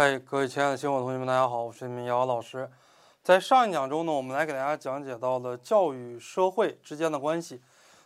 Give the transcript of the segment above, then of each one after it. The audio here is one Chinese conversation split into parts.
嗨，各位亲爱的新伙同学们，大家好，我是你们姚老师。在上一讲中呢，我们来给大家讲解到了教育社会之间的关系，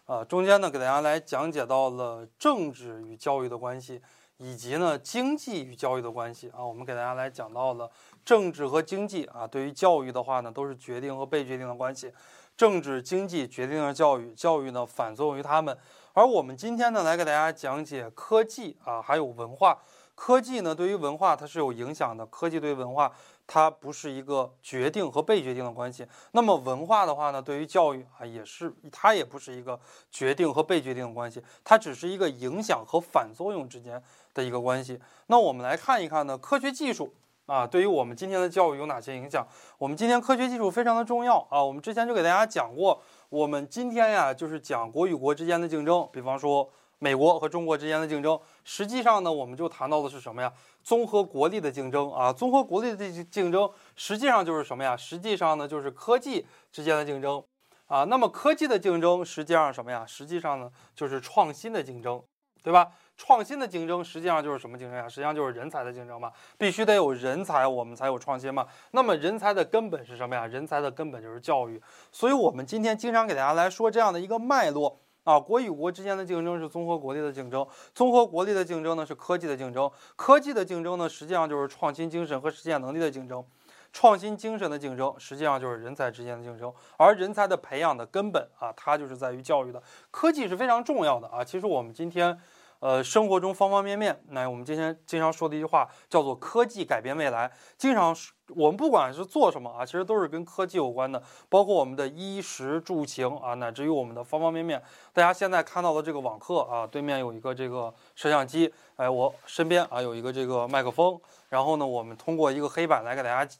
啊，中间呢给大家来讲解到了政治与教育的关系，以及呢经济与教育的关系啊。我们给大家来讲到了政治和经济啊，对于教育的话呢，都是决定和被决定的关系，政治经济决定了教育，教育呢反作用于他们。而我们今天呢，来给大家讲解科技啊，还有文化。科技呢，对于文化它是有影响的。科技对于文化，它不是一个决定和被决定的关系。那么文化的话呢，对于教育啊，也是它也不是一个决定和被决定的关系，它只是一个影响和反作用之间的一个关系。那我们来看一看呢，科学技术啊，对于我们今天的教育有哪些影响？我们今天科学技术非常的重要啊。我们之前就给大家讲过，我们今天呀，就是讲国与国之间的竞争，比方说。美国和中国之间的竞争，实际上呢，我们就谈到的是什么呀？综合国力的竞争啊，综合国力的竞争，实际上就是什么呀？实际上呢，就是科技之间的竞争啊。那么科技的竞争，实际上什么呀？实际上呢，就是创新的竞争，对吧？创新的竞争，实际上就是什么竞争呀？实际上就是人才的竞争嘛，必须得有人才，我们才有创新嘛。那么人才的根本是什么呀？人才的根本就是教育。所以我们今天经常给大家来说这样的一个脉络。啊，国与国之间的竞争是综合国力的竞争，综合国力的竞争呢是科技的竞争，科技的竞争呢实际上就是创新精神和实践能力的竞争，创新精神的竞争实际上就是人才之间的竞争，而人才的培养的根本啊，它就是在于教育的，科技是非常重要的啊。其实我们今天。呃，生活中方方面面，那我们今天经常说的一句话叫做“科技改变未来”。经常我们不管是做什么啊，其实都是跟科技有关的，包括我们的衣食住行啊，乃至于我们的方方面面。大家现在看到的这个网课啊，对面有一个这个摄像机，哎，我身边啊有一个这个麦克风，然后呢，我们通过一个黑板来给大家。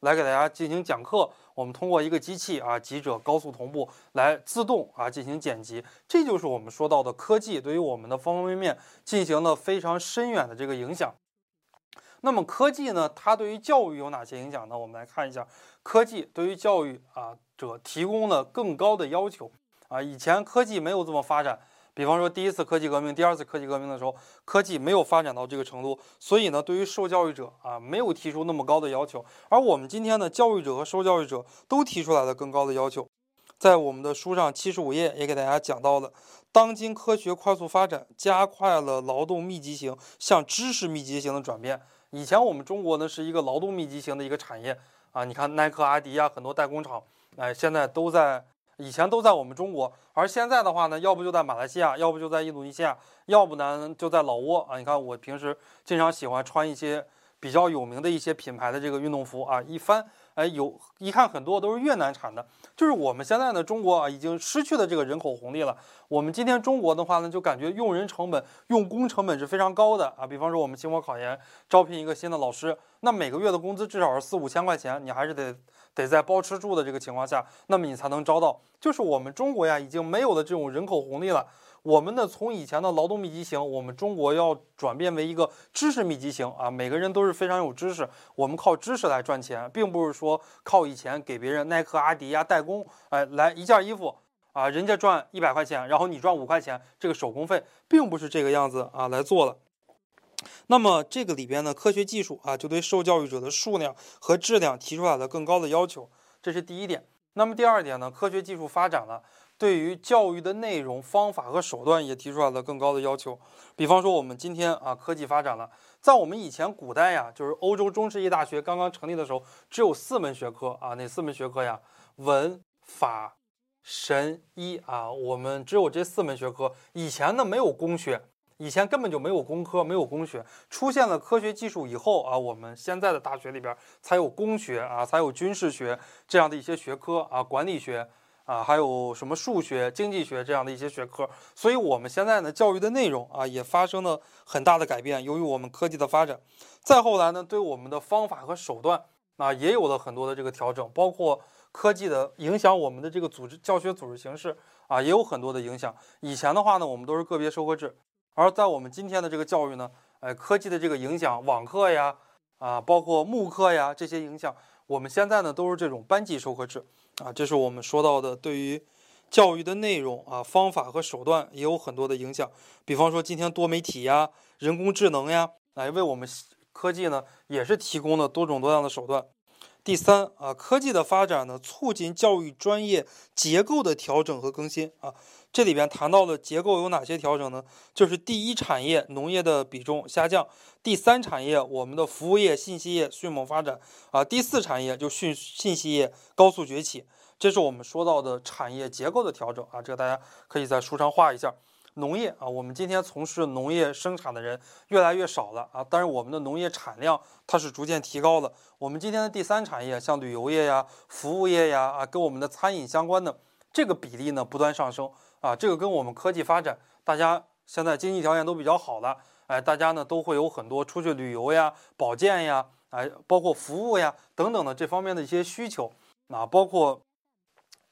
来给大家进行讲课，我们通过一个机器啊，几者高速同步来自动啊进行剪辑，这就是我们说到的科技对于我们的方方面面进行了非常深远的这个影响。那么科技呢，它对于教育有哪些影响呢？我们来看一下，科技对于教育啊者提供了更高的要求啊，以前科技没有这么发展。比方说，第一次科技革命、第二次科技革命的时候，科技没有发展到这个程度，所以呢，对于受教育者啊，没有提出那么高的要求。而我们今天的教育者和受教育者都提出来了更高的要求。在我们的书上七十五页也给大家讲到了，当今科学快速发展，加快了劳动密集型向知识密集型的转变。以前我们中国呢是一个劳动密集型的一个产业啊，你看耐克、阿迪呀，很多代工厂，哎，现在都在。以前都在我们中国，而现在的话呢，要不就在马来西亚，要不就在印度尼西亚，要不呢就在老挝啊。你看我平时经常喜欢穿一些比较有名的一些品牌的这个运动服啊，一翻，哎，有一看很多都是越南产的。就是我们现在呢，中国啊已经失去了这个人口红利了。我们今天中国的话呢，就感觉用人成本、用工成本是非常高的啊。比方说我们期末考研招聘一个新的老师，那每个月的工资至少是四五千块钱，你还是得。得在包吃住的这个情况下，那么你才能招到。就是我们中国呀，已经没有了这种人口红利了。我们呢，从以前的劳动密集型，我们中国要转变为一个知识密集型啊。每个人都是非常有知识，我们靠知识来赚钱，并不是说靠以前给别人耐克、阿迪呀代工，哎，来一件衣服啊，人家赚一百块钱，然后你赚五块钱，这个手工费并不是这个样子啊来做了。那么这个里边呢，科学技术啊，就对受教育者的数量和质量提出来了更高的要求，这是第一点。那么第二点呢，科学技术发展了，对于教育的内容、方法和手段也提出来了更高的要求。比方说，我们今天啊，科技发展了，在我们以前古代呀，就是欧洲中世纪大学刚刚成立的时候，只有四门学科啊，哪四门学科呀？文、法、神、医啊，我们只有这四门学科。以前呢，没有工学。以前根本就没有工科，没有工学，出现了科学技术以后啊，我们现在的大学里边才有工学啊，才有军事学这样的一些学科啊，管理学啊，还有什么数学、经济学这样的一些学科。所以，我们现在呢，教育的内容啊，也发生了很大的改变。由于我们科技的发展，再后来呢，对我们的方法和手段啊，也有了很多的这个调整，包括科技的影响，我们的这个组织教学组织形式啊，也有很多的影响。以前的话呢，我们都是个别授课制。而在我们今天的这个教育呢，哎，科技的这个影响，网课呀，啊，包括慕课呀这些影响，我们现在呢都是这种班级授课制，啊，这是我们说到的对于教育的内容啊、方法和手段也有很多的影响。比方说今天多媒体呀、人工智能呀，来为我们科技呢也是提供了多种多样的手段。第三啊，科技的发展呢，促进教育专业结构的调整和更新啊。这里边谈到的结构有哪些调整呢？就是第一产业农业的比重下降，第三产业我们的服务业、信息业迅猛发展啊，第四产业就讯信息业高速崛起。这是我们说到的产业结构的调整啊，这个大家可以在书上画一下。农业啊，我们今天从事农业生产的人越来越少了啊，但是我们的农业产量它是逐渐提高的。我们今天的第三产业，像旅游业呀、服务业呀啊，跟我们的餐饮相关的这个比例呢不断上升啊，这个跟我们科技发展，大家现在经济条件都比较好了，哎，大家呢都会有很多出去旅游呀、保健呀，哎，包括服务呀等等的这方面的一些需求啊，包括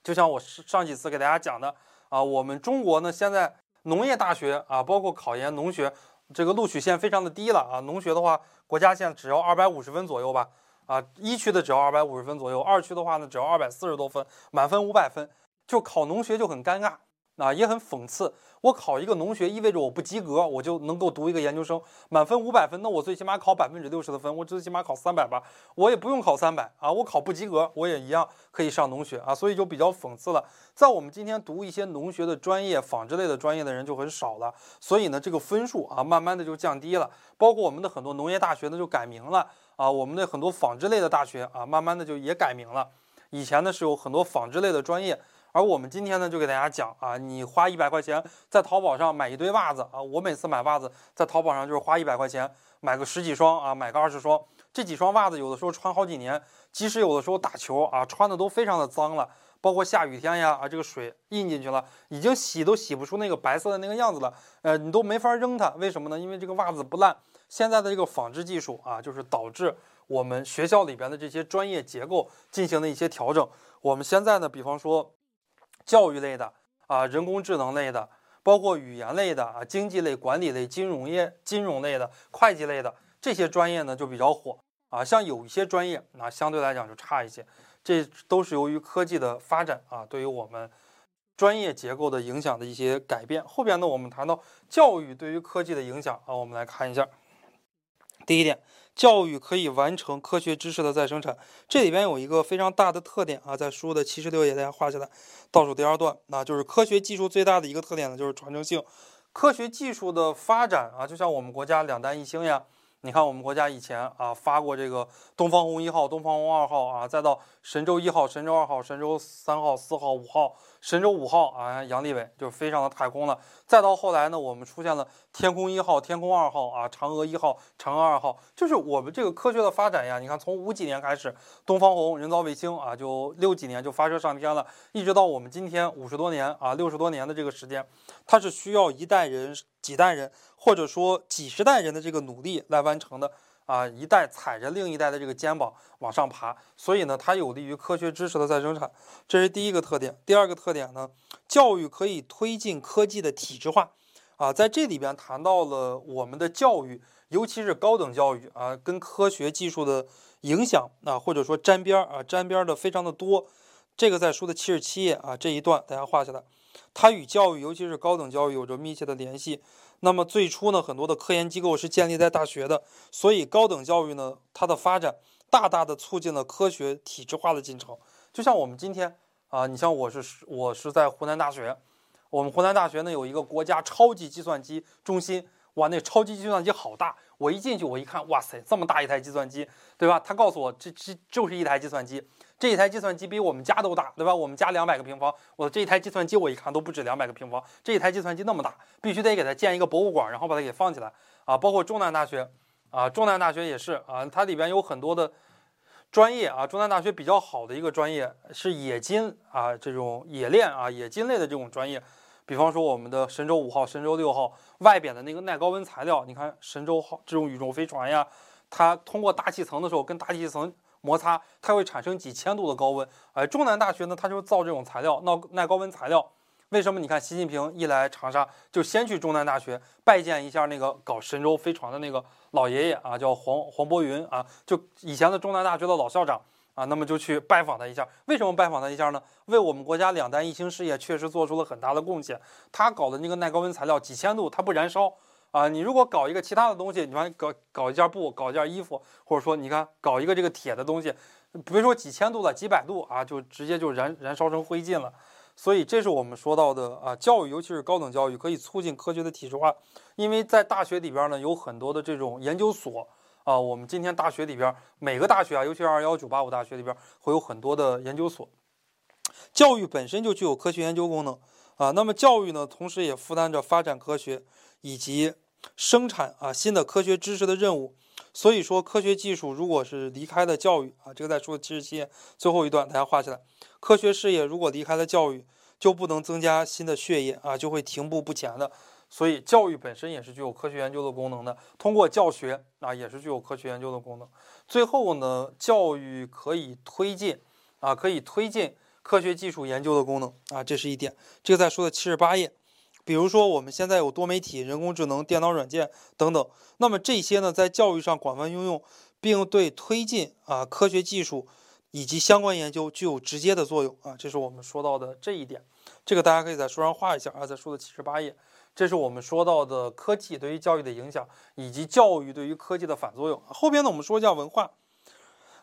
就像我上几次给大家讲的啊，我们中国呢现在。农业大学啊，包括考研农学，这个录取线非常的低了啊。农学的话，国家线只要二百五十分左右吧，啊，一区的只要二百五十分左右，二区的话呢，只要二百四十多分，满分五百分，就考农学就很尴尬。啊，也很讽刺。我考一个农学，意味着我不及格，我就能够读一个研究生，满分五百分，那我最起码考百分之六十的分，我最起码考三百吧，我也不用考三百啊，我考不及格，我也一样可以上农学啊，所以就比较讽刺了。在我们今天读一些农学的专业、纺织类的专业的人就很少了，所以呢，这个分数啊，慢慢的就降低了。包括我们的很多农业大学呢，就改名了啊，我们的很多纺织类的大学啊，慢慢的就也改名了。以前呢，是有很多纺织类的专业。而我们今天呢，就给大家讲啊，你花一百块钱在淘宝上买一堆袜子啊，我每次买袜子在淘宝上就是花一百块钱买个十几双啊，买个二十双，这几双袜子有的时候穿好几年，即使有的时候打球啊，穿的都非常的脏了，包括下雨天呀啊，这个水印进去了，已经洗都洗不出那个白色的那个样子了，呃，你都没法扔它，为什么呢？因为这个袜子不烂。现在的这个纺织技术啊，就是导致我们学校里边的这些专业结构进行了一些调整。我们现在呢，比方说。教育类的啊，人工智能类的，包括语言类的啊，经济类、管理类、金融业、金融类的、会计类的这些专业呢就比较火啊。像有一些专业那相对来讲就差一些，这都是由于科技的发展啊，对于我们专业结构的影响的一些改变。后边呢，我们谈到教育对于科技的影响啊，我们来看一下。第一点。教育可以完成科学知识的再生产，这里边有一个非常大的特点啊，在书的七十六页大家画下来，倒数第二段，那就是科学技术最大的一个特点呢，就是传承性。科学技术的发展啊，就像我们国家两弹一星呀。你看，我们国家以前啊发过这个东方红一号、东方红二号啊，再到神舟一号、神舟二号、神舟三号、四号、五号、神舟五号啊，杨利伟就飞上了太空了。再到后来呢，我们出现了天宫一号、天宫二号啊，嫦娥一号、嫦娥二号，就是我们这个科学的发展呀。你看，从五几年开始，东方红人造卫星啊，就六几年就发射上天了，一直到我们今天五十多年啊，六十多年的这个时间，它是需要一代人、几代人。或者说几十代人的这个努力来完成的啊，一代踩着另一代的这个肩膀往上爬，所以呢，它有利于科学知识的再生产，这是第一个特点。第二个特点呢，教育可以推进科技的体制化啊，在这里边谈到了我们的教育，尤其是高等教育啊，跟科学技术的影响啊，或者说沾边儿啊，沾边儿的非常的多。这个在书的七十七页啊这一段大家画下来，它与教育，尤其是高等教育有着密切的联系。那么最初呢，很多的科研机构是建立在大学的，所以高等教育呢，它的发展大大的促进了科学体制化的进程。就像我们今天啊，你像我是我是在湖南大学，我们湖南大学呢有一个国家超级计算机中心，哇，那超级计算机好大！我一进去，我一看，哇塞，这么大一台计算机，对吧？他告诉我，这这就是一台计算机。这一台计算机比我们家都大，对吧？我们家两百个平方，我这一台计算机我一看都不止两百个平方。这一台计算机那么大，必须得给它建一个博物馆，然后把它给放起来啊！包括中南大学啊，中南大学也是啊，它里边有很多的专业啊。中南大学比较好的一个专业是冶金啊，这种冶炼啊，冶金类的这种专业。比方说我们的神舟五号、神舟六号外边的那个耐高温材料，你看神舟号这种宇宙飞船呀，它通过大气层的时候跟大气层。摩擦它会产生几千度的高温，哎，中南大学呢，它就造这种材料，耐耐高温材料。为什么？你看习近平一来长沙，就先去中南大学拜见一下那个搞神舟飞船的那个老爷爷啊，叫黄黄伯云啊，就以前的中南大学的老校长啊，那么就去拜访他一下。为什么拜访他一下呢？为我们国家两弹一星事业确实做出了很大的贡献。他搞的那个耐高温材料，几千度它不燃烧啊，你如果搞一个其他的东西，你看搞搞一件布，搞一件衣服，或者说你看搞一个这个铁的东西，别说几千度了，几百度啊，就直接就燃燃烧成灰烬了。所以这是我们说到的啊，教育，尤其是高等教育，可以促进科学的体制化。因为在大学里边呢，有很多的这种研究所啊，我们今天大学里边每个大学啊，尤其是二幺九八五大学里边，会有很多的研究所。教育本身就具有科学研究功能啊，那么教育呢，同时也负担着发展科学以及生产啊新的科学知识的任务。所以说，科学技术如果是离开了教育啊，这个在说七十七页最后一段，大家画起来。科学事业如果离开了教育，就不能增加新的血液啊，就会停步不前的。所以，教育本身也是具有科学研究的功能的。通过教学啊，也是具有科学研究的功能。最后呢，教育可以推进啊，可以推进科学技术研究的功能啊，这是一点。这个在说的七十八页。比如说，我们现在有多媒体、人工智能、电脑软件等等，那么这些呢，在教育上广泛应用，并对推进啊科学技术以及相关研究具有直接的作用啊，这是我们说到的这一点。这个大家可以在书上画一下啊，在书的七十八页，这是我们说到的科技对于教育的影响，以及教育对于科技的反作用。后边呢，我们说一下文化，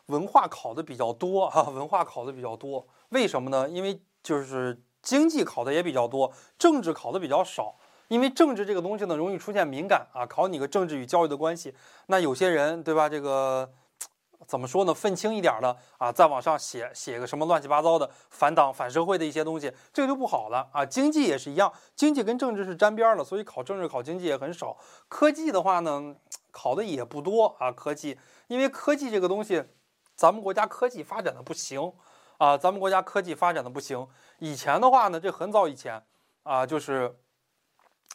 文化考的比较多啊，文化考的比较多，为什么呢？因为就是。经济考的也比较多，政治考的比较少，因为政治这个东西呢，容易出现敏感啊，考你个政治与教育的关系。那有些人对吧？这个怎么说呢？愤青一点的啊，在网上写写个什么乱七八糟的反党反社会的一些东西，这个就不好了啊。经济也是一样，经济跟政治是沾边的，所以考政治考经济也很少。科技的话呢，考的也不多啊。科技，因为科技这个东西，咱们国家科技发展的不行。啊，咱们国家科技发展的不行。以前的话呢，这很早以前啊，就是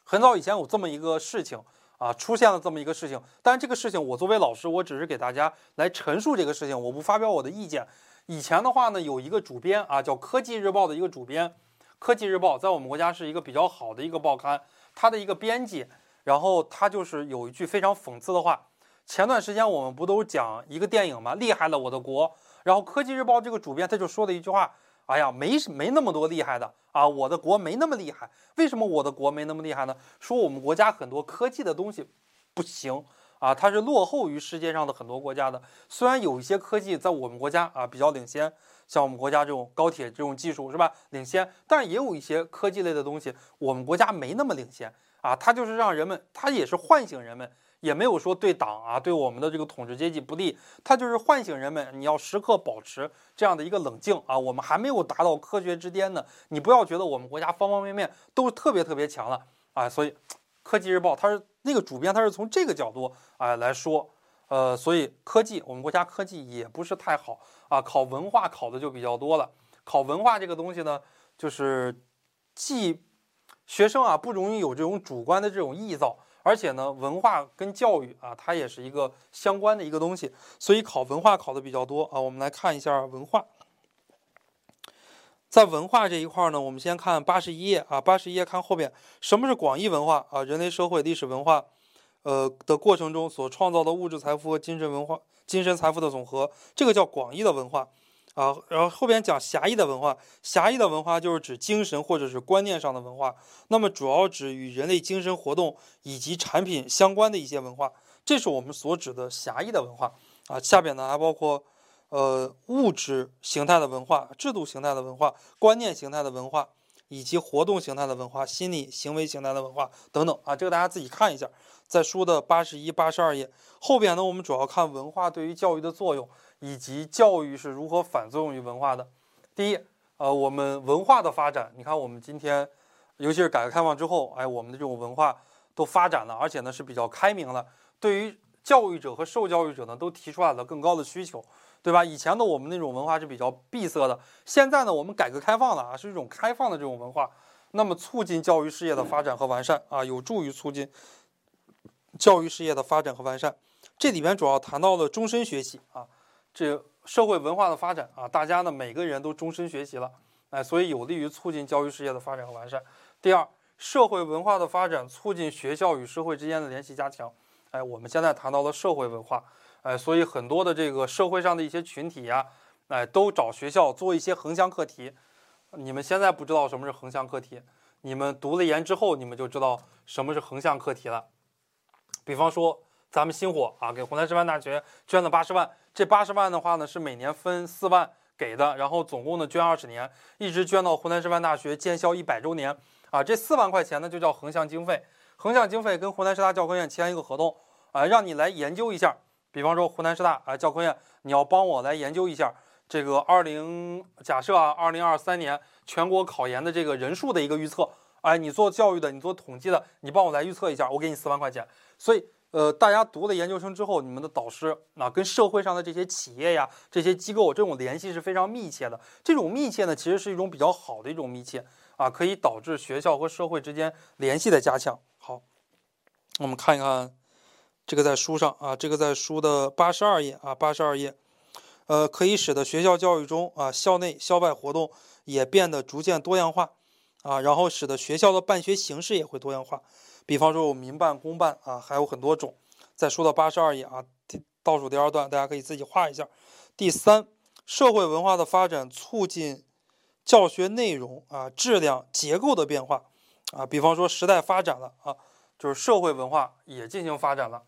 很早以前有这么一个事情啊，出现了这么一个事情。但这个事情，我作为老师，我只是给大家来陈述这个事情，我不发表我的意见。以前的话呢，有一个主编啊，叫《科技日报》的一个主编，《科技日报》在我们国家是一个比较好的一个报刊，他的一个编辑，然后他就是有一句非常讽刺的话。前段时间我们不都讲一个电影吗？厉害了我的国。然后科技日报这个主编他就说了一句话：“哎呀，没没那么多厉害的啊，我的国没那么厉害。为什么我的国没那么厉害呢？说我们国家很多科技的东西不行啊，它是落后于世界上的很多国家的。虽然有一些科技在我们国家啊比较领先，像我们国家这种高铁这种技术是吧领先，但也有一些科技类的东西我们国家没那么领先啊。它就是让人们，它也是唤醒人们。”也没有说对党啊，对我们的这个统治阶级不利，他就是唤醒人们，你要时刻保持这样的一个冷静啊。我们还没有达到科学之巅呢，你不要觉得我们国家方方面面都特别特别强了啊。所以，科技日报它是那个主编，他是从这个角度啊来说，呃，所以科技我们国家科技也不是太好啊。考文化考的就比较多了，考文化这个东西呢，就是既学生啊不容易有这种主观的这种臆造。而且呢，文化跟教育啊，它也是一个相关的一个东西，所以考文化考的比较多啊。我们来看一下文化，在文化这一块呢，我们先看八十一页啊，八十一页看后边，什么是广义文化啊？人类社会历史文化，呃的过程中所创造的物质财富和精神文化、精神财富的总和，这个叫广义的文化。啊，然后后边讲狭义的文化，狭义的文化就是指精神或者是观念上的文化，那么主要指与人类精神活动以及产品相关的一些文化，这是我们所指的狭义的文化啊。下边呢还包括，呃，物质形态的文化、制度形态的文化、观念形态的文化，以及活动形态的文化、心理行为形态的文化等等啊。这个大家自己看一下，在书的八十一、八十二页后边呢，我们主要看文化对于教育的作用。以及教育是如何反作用于文化的？第一，呃，我们文化的发展，你看我们今天，尤其是改革开放之后，哎，我们的这种文化都发展了，而且呢是比较开明了。对于教育者和受教育者呢，都提出来了更高的需求，对吧？以前的我们那种文化是比较闭塞的，现在呢，我们改革开放了啊，是一种开放的这种文化，那么促进教育事业的发展和完善啊，有助于促进教育事业的发展和完善。这里边主要谈到了终身学习啊。这社会文化的发展啊，大家呢每个人都终身学习了，哎，所以有利于促进教育事业的发展和完善。第二，社会文化的发展促进学校与社会之间的联系加强，哎，我们现在谈到了社会文化，哎，所以很多的这个社会上的一些群体呀，哎，都找学校做一些横向课题。你们现在不知道什么是横向课题，你们读了研之后，你们就知道什么是横向课题了。比方说咱们星火啊，给湖南师范大学捐了八十万，这八十万的话呢是每年分四万给的，然后总共呢捐二十年，一直捐到湖南师范大学建校一百周年啊。这四万块钱呢就叫横向经费，横向经费跟湖南师大教科院签一个合同啊，让你来研究一下。比方说湖南师大啊教科院，你要帮我来研究一下这个二零假设啊二零二三年全国考研的这个人数的一个预测。哎，你做教育的，你做统计的，你帮我来预测一下，我给你四万块钱。所以，呃，大家读了研究生之后，你们的导师啊，跟社会上的这些企业呀、这些机构这种联系是非常密切的。这种密切呢，其实是一种比较好的一种密切啊，可以导致学校和社会之间联系的加强。好，我们看一看这个在书上啊，这个在书的八十二页啊，八十二页，呃，可以使得学校教育中啊，校内校外活动也变得逐渐多样化。啊，然后使得学校的办学形式也会多样化，比方说有民办、公办啊，还有很多种。再说到八十二页啊，第倒数第二段，大家可以自己画一下。第三，社会文化的发展促进教学内容啊质量结构的变化啊，比方说时代发展了啊，就是社会文化也进行发展了，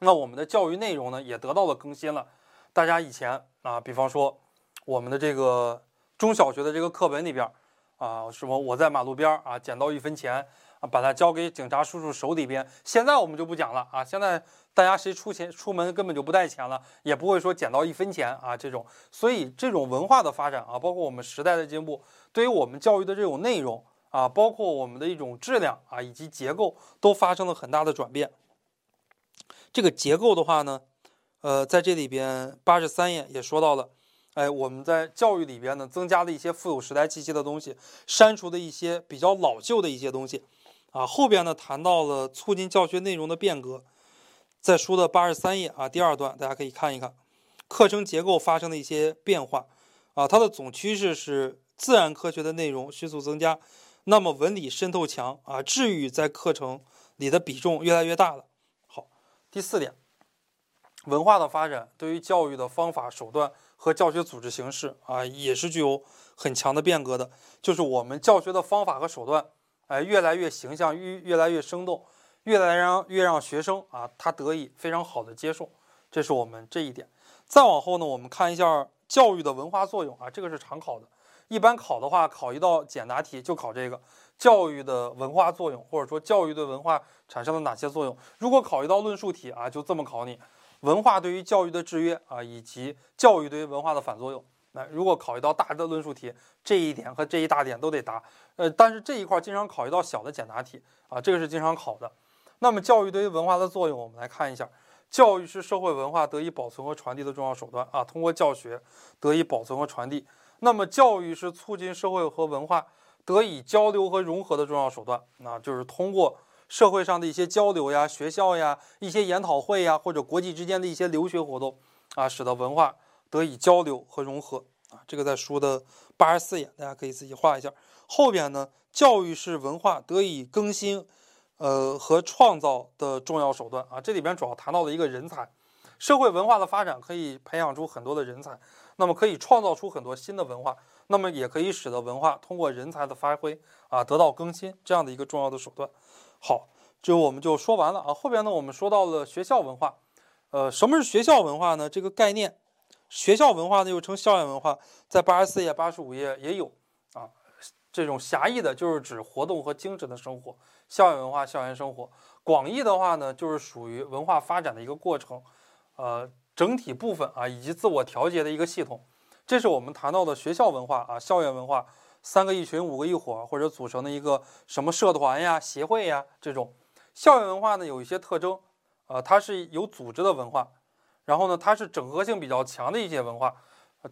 那我们的教育内容呢也得到了更新了。大家以前啊，比方说我们的这个中小学的这个课本里边。啊，什么？我在马路边儿啊，捡到一分钱啊，把它交给警察叔叔手里边。现在我们就不讲了啊，现在大家谁出钱出门根本就不带钱了，也不会说捡到一分钱啊这种。所以这种文化的发展啊，包括我们时代的进步，对于我们教育的这种内容啊，包括我们的一种质量啊以及结构，都发生了很大的转变。这个结构的话呢，呃，在这里边八十三页也说到了。哎，我们在教育里边呢，增加了一些富有时代气息的东西，删除的一些比较老旧的一些东西，啊，后边呢谈到了促进教学内容的变革，在书的八十三页啊第二段，大家可以看一看，课程结构发生的一些变化，啊，它的总趋势是自然科学的内容迅速增加，那么文理渗透强啊，智育在课程里的比重越来越大了。好，第四点，文化的发展对于教育的方法手段。和教学组织形式啊，也是具有很强的变革的。就是我们教学的方法和手段，哎，越来越形象，越越来越生动，越来让越让学生啊，他得以非常好的接受。这是我们这一点。再往后呢，我们看一下教育的文化作用啊，这个是常考的。一般考的话，考一道简答题就考这个教育的文化作用，或者说教育对文化产生了哪些作用。如果考一道论述题啊，就这么考你。文化对于教育的制约啊，以及教育对于文化的反作用。那如果考一道大的论述题，这一点和这一大点都得答。呃，但是这一块经常考一道小的简答题啊，这个是经常考的。那么教育对于文化的作用，我们来看一下。教育是社会文化得以保存和传递的重要手段啊，通过教学得以保存和传递。那么教育是促进社会和文化得以交流和融合的重要手段，那就是通过。社会上的一些交流呀，学校呀，一些研讨会呀，或者国际之间的一些留学活动啊，使得文化得以交流和融合啊。这个在书的八十四页，大家可以自己画一下。后边呢，教育是文化得以更新，呃和创造的重要手段啊。这里边主要谈到了一个人才，社会文化的发展可以培养出很多的人才，那么可以创造出很多新的文化，那么也可以使得文化通过人才的发挥啊得到更新，这样的一个重要的手段。好，这我们就说完了啊。后边呢，我们说到了学校文化，呃，什么是学校文化呢？这个概念，学校文化呢又称校园文化，在八十四页、八十五页也有啊。这种狭义的就是指活动和精神的生活，校园文化、校园生活；广义的话呢，就是属于文化发展的一个过程，呃，整体部分啊，以及自我调节的一个系统。这是我们谈到的学校文化啊，校园文化。三个一群，五个一伙，或者组成的一个什么社团呀、协会呀，这种校园文化呢，有一些特征，呃，它是有组织的文化，然后呢，它是整合性比较强的一些文化，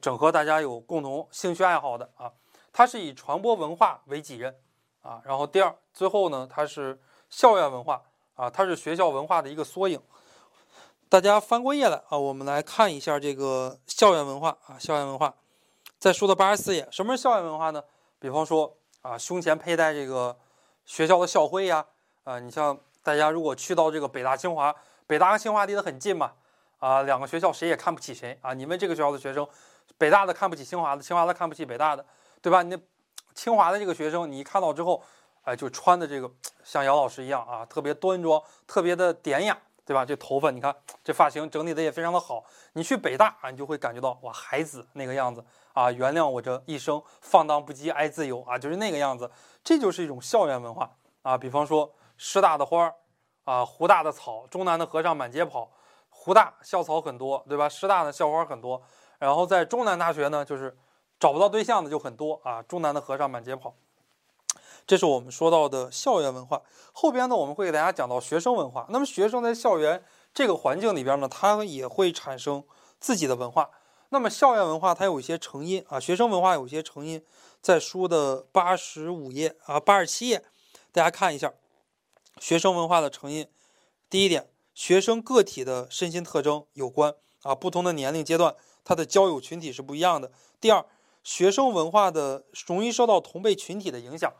整合大家有共同兴趣爱好的啊，它是以传播文化为己任啊，然后第二，最后呢，它是校园文化啊，它是学校文化的一个缩影。大家翻过页来啊，我们来看一下这个校园文化啊，校园文化，在书的八十四页，什么是校园文化呢？比方说啊，胸前佩戴这个学校的校徽呀，啊，你像大家如果去到这个北大清华，北大和清华离得很近嘛，啊，两个学校谁也看不起谁啊。你们这个学校的学生，北大的看不起清华的，清华的看不起北大的，对吧？你清华的这个学生，你一看到之后，哎，就穿的这个像姚老师一样啊，特别端庄，特别的典雅对吧？这头发，你看这发型整理的也非常的好。你去北大啊，你就会感觉到哇，孩子那个样子啊，原谅我这一生放荡不羁爱自由啊，就是那个样子。这就是一种校园文化啊。比方说师大的花儿啊，湖大的草，中南的和尚满街跑。湖大校草很多，对吧？师大的校花很多。然后在中南大学呢，就是找不到对象的就很多啊。中南的和尚满街跑。这是我们说到的校园文化，后边呢我们会给大家讲到学生文化。那么学生在校园这个环境里边呢，他也会产生自己的文化。那么校园文化它有一些成因啊，学生文化有一些成因，在书的八十五页啊八十七页，大家看一下学生文化的成因。第一点，学生个体的身心特征有关啊，不同的年龄阶段，他的交友群体是不一样的。第二，学生文化的容易受到同辈群体的影响。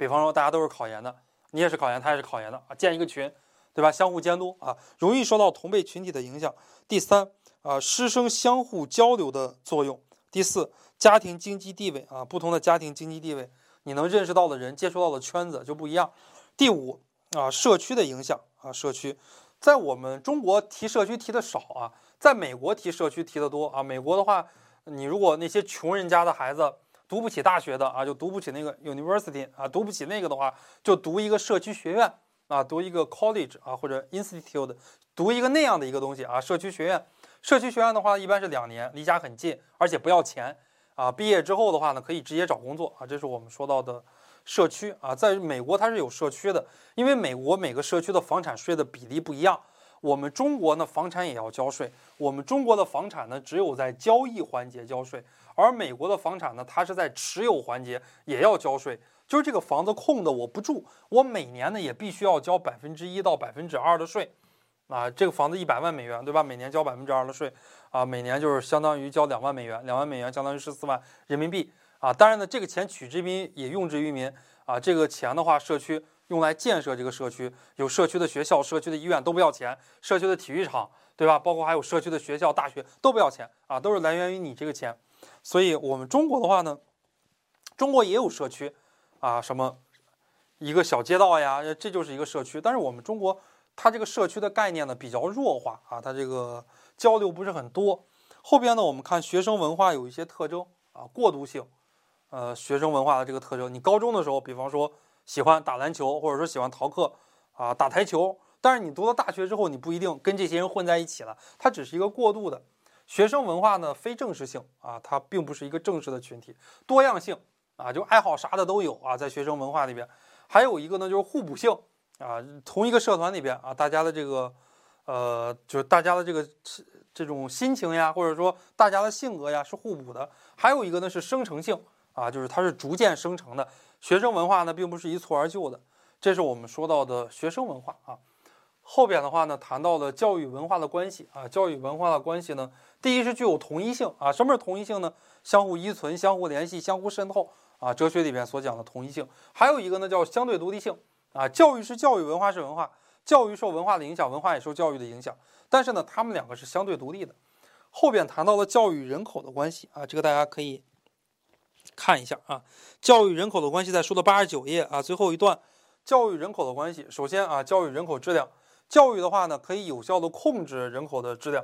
比方说，大家都是考研的，你也是考研，他也是考研的啊，建一个群，对吧？相互监督啊，容易受到同辈群体的影响。第三啊，师生相互交流的作用。第四，家庭经济地位啊，不同的家庭经济地位，你能认识到的人，接触到的圈子就不一样。第五啊，社区的影响啊，社区，在我们中国提社区提的少啊，在美国提社区提的多啊。美国的话，你如果那些穷人家的孩子。读不起大学的啊，就读不起那个 university 啊，读不起那个的话，就读一个社区学院啊，读一个 college 啊或者 institute，读一个那样的一个东西啊，社区学院。社区学院的话，一般是两年，离家很近，而且不要钱啊。毕业之后的话呢，可以直接找工作啊。这是我们说到的社区啊，在美国它是有社区的，因为美国每个社区的房产税的比例不一样。我们中国呢，房产也要交税。我们中国的房产呢，只有在交易环节交税，而美国的房产呢，它是在持有环节也要交税。就是这个房子空的我不住，我每年呢也必须要交百分之一到百分之二的税。啊，这个房子一百万美元，对吧？每年交百分之二的税，啊，每年就是相当于交两万美元，两万美元相当于十四万人民币。啊，当然呢，这个钱取之于民也用之于民。啊，这个钱的话，社区。用来建设这个社区，有社区的学校、社区的医院都不要钱，社区的体育场，对吧？包括还有社区的学校、大学都不要钱啊，都是来源于你这个钱。所以，我们中国的话呢，中国也有社区啊，什么一个小街道呀，这就是一个社区。但是我们中国它这个社区的概念呢比较弱化啊，它这个交流不是很多。后边呢，我们看学生文化有一些特征啊，过渡性，呃，学生文化的这个特征。你高中的时候，比方说。喜欢打篮球，或者说喜欢逃课啊，打台球。但是你读到大学之后，你不一定跟这些人混在一起了，它只是一个过渡的。学生文化呢，非正式性啊，它并不是一个正式的群体，多样性啊，就爱好啥的都有啊，在学生文化里边。还有一个呢，就是互补性啊，同一个社团里边啊，大家的这个呃，就是大家的这个这种心情呀，或者说大家的性格呀，是互补的。还有一个呢，是生成性啊，就是它是逐渐生成的。学生文化呢，并不是一蹴而就的，这是我们说到的学生文化啊。后边的话呢，谈到了教育文化的关系啊。教育文化的关系呢，第一是具有同一性啊。什么是同一性呢？相互依存、相互联系、相互渗透啊。哲学里边所讲的同一性，还有一个呢叫相对独立性啊。教育是教育，文化是文化，教育受文化的影响，文化也受教育的影响。但是呢，他们两个是相对独立的。后边谈到了教育人口的关系啊，这个大家可以。看一下啊，教育人口的关系在书的八十九页啊，最后一段，教育人口的关系。首先啊，教育人口质量，教育的话呢，可以有效的控制人口的质量，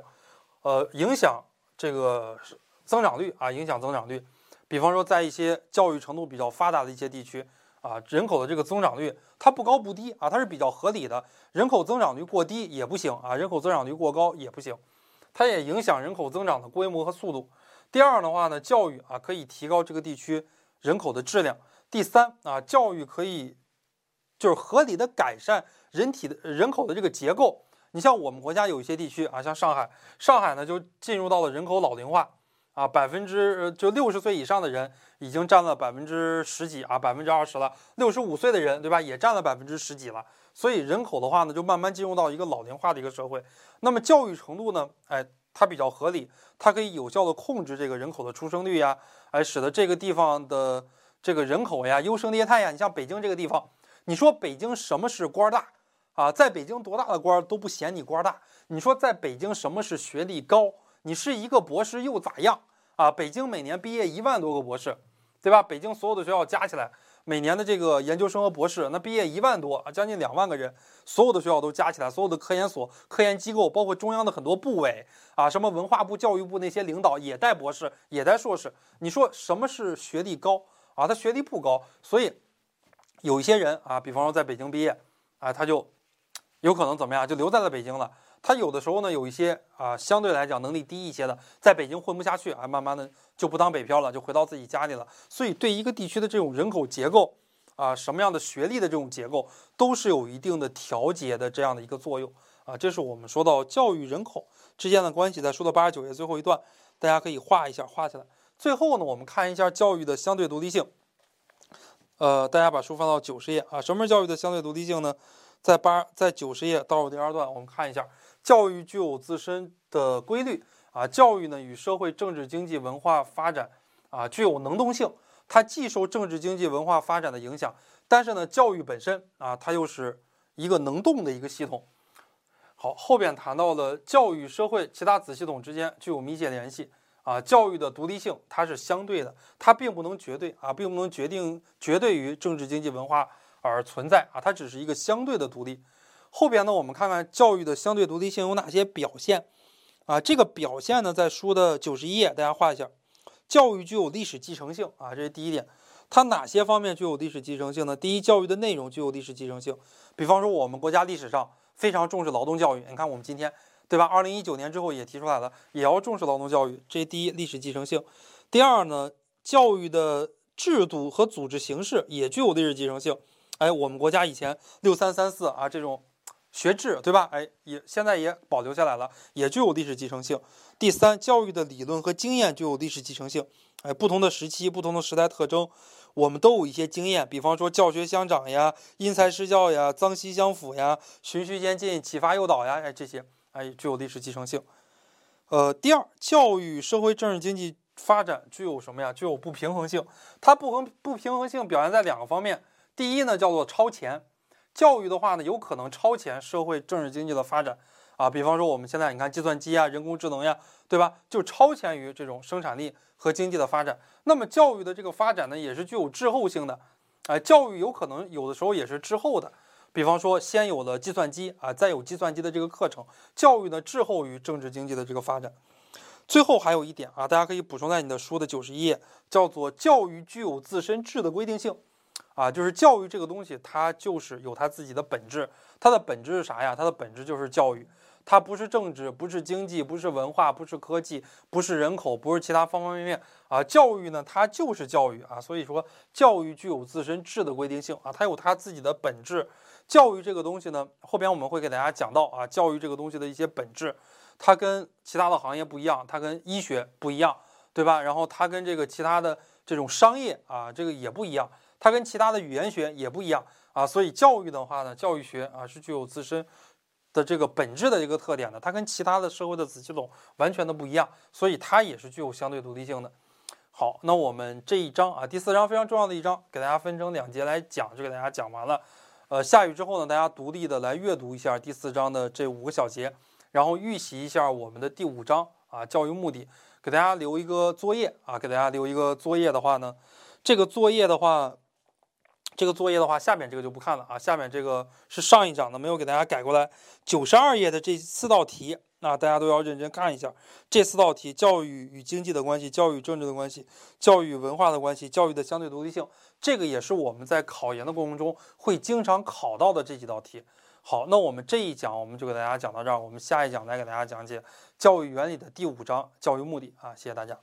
呃，影响这个增长率啊，影响增长率。比方说，在一些教育程度比较发达的一些地区啊，人口的这个增长率它不高不低啊，它是比较合理的。人口增长率过低也不行啊，人口增长率过高也不行，它也影响人口增长的规模和速度。第二的话呢，教育啊可以提高这个地区人口的质量。第三啊，教育可以就是合理的改善人体的人口的这个结构。你像我们国家有一些地区啊，像上海，上海呢就进入到了人口老龄化啊，百分之就六十岁以上的人已经占了百分之十几啊，百分之二十了。六十五岁的人对吧，也占了百分之十几了。所以人口的话呢，就慢慢进入到一个老龄化的一个社会。那么教育程度呢，哎。它比较合理，它可以有效的控制这个人口的出生率呀，哎，使得这个地方的这个人口呀优胜劣汰呀。你像北京这个地方，你说北京什么是官大啊？在北京多大的官都不嫌你官大。你说在北京什么是学历高？你是一个博士又咋样啊？北京每年毕业一万多个博士，对吧？北京所有的学校加起来，每年的这个研究生和博士，那毕业一万多啊，将近两万个人，所有的学校都加起来，所有的科研所、科研机构，包括中央的很多部委啊，什么文化部、教育部那些领导也带博士，也带硕士。你说什么是学历高啊？他学历不高，所以有一些人啊，比方说在北京毕业啊，他就有可能怎么样，就留在了北京了。他有的时候呢，有一些啊，相对来讲能力低一些的，在北京混不下去啊，慢慢的就不当北漂了，就回到自己家里了。所以对一个地区的这种人口结构啊，什么样的学历的这种结构，都是有一定的调节的这样的一个作用啊。这是我们说到教育人口之间的关系，在说到八十九页最后一段，大家可以画一下，画起来。最后呢，我们看一下教育的相对独立性。呃，大家把书翻到九十页啊，什么是教育的相对独立性呢？在八在九十页倒数第二段，我们看一下。教育具有自身的规律啊，教育呢与社会、政治、经济、文化发展啊具有能动性，它既受政治、经济、文化发展的影响，但是呢，教育本身啊，它又是一个能动的一个系统。好，后边谈到了教育、社会其他子系统之间具有密切联系啊，教育的独立性它是相对的，它并不能绝对啊，并不能决定绝对于政治、经济、文化而存在啊，它只是一个相对的独立。后边呢，我们看看教育的相对独立性有哪些表现啊？这个表现呢，在书的九十一页，大家画一下。教育具有历史继承性啊，这是第一点。它哪些方面具有历史继承性呢？第一，教育的内容具有历史继承性。比方说，我们国家历史上非常重视劳动教育，你看我们今天，对吧？二零一九年之后也提出来了，也要重视劳动教育。这第一，历史继承性。第二呢，教育的制度和组织形式也具有历史继承性。哎，我们国家以前六三三四啊这种。学制对吧？哎，也现在也保留下来了，也具有历史继承性。第三，教育的理论和经验具有历史继承性。哎，不同的时期、不同的时代特征，我们都有一些经验。比方说教学相长呀、因材施教呀、脏息相辅呀、循序渐进、启发诱导呀，哎，这些哎具有历史继承性。呃，第二，教育、社会、政治、经济发展具有什么呀？具有不平衡性。它不衡不平衡性表现在两个方面。第一呢，叫做超前。教育的话呢，有可能超前社会、政治、经济的发展啊。比方说，我们现在你看计算机啊、人工智能呀，对吧？就超前于这种生产力和经济的发展。那么教育的这个发展呢，也是具有滞后性的。哎，教育有可能有的时候也是滞后的。比方说，先有了计算机啊，再有计算机的这个课程，教育呢滞后于政治经济的这个发展。最后还有一点啊，大家可以补充在你的书的九十一页，叫做教育具有自身质的规定性。啊，就是教育这个东西，它就是有它自己的本质。它的本质是啥呀？它的本质就是教育，它不是政治，不是经济，不是文化，不是科技，不是人口，不是其他方方面面啊。教育呢，它就是教育啊。所以说，教育具有自身质的规定性啊，它有它自己的本质。教育这个东西呢，后边我们会给大家讲到啊，教育这个东西的一些本质，它跟其他的行业不一样，它跟医学不一样，对吧？然后它跟这个其他的这种商业啊，这个也不一样。它跟其他的语言学也不一样啊，所以教育的话呢，教育学啊是具有自身的这个本质的一个特点的，它跟其他的社会的子系统完全的不一样，所以它也是具有相对独立性的。好，那我们这一章啊，第四章非常重要的一章，给大家分成两节来讲，就给大家讲完了。呃，下雨之后呢，大家独立的来阅读一下第四章的这五个小节，然后预习一下我们的第五章啊，教育目的，给大家留一个作业啊，给大家留一个作业的话呢，这个作业的话。这个作业的话，下面这个就不看了啊。下面这个是上一讲的，没有给大家改过来。九十二页的这四道题，那大家都要认真看一下。这四道题：教育与经济的关系，教育与政治的关系，教育与文化的关系，教育的相对独立性。这个也是我们在考研的过程中会经常考到的这几道题。好，那我们这一讲我们就给大家讲到这儿，我们下一讲来给大家讲解教育原理的第五章教育目的啊。谢谢大家。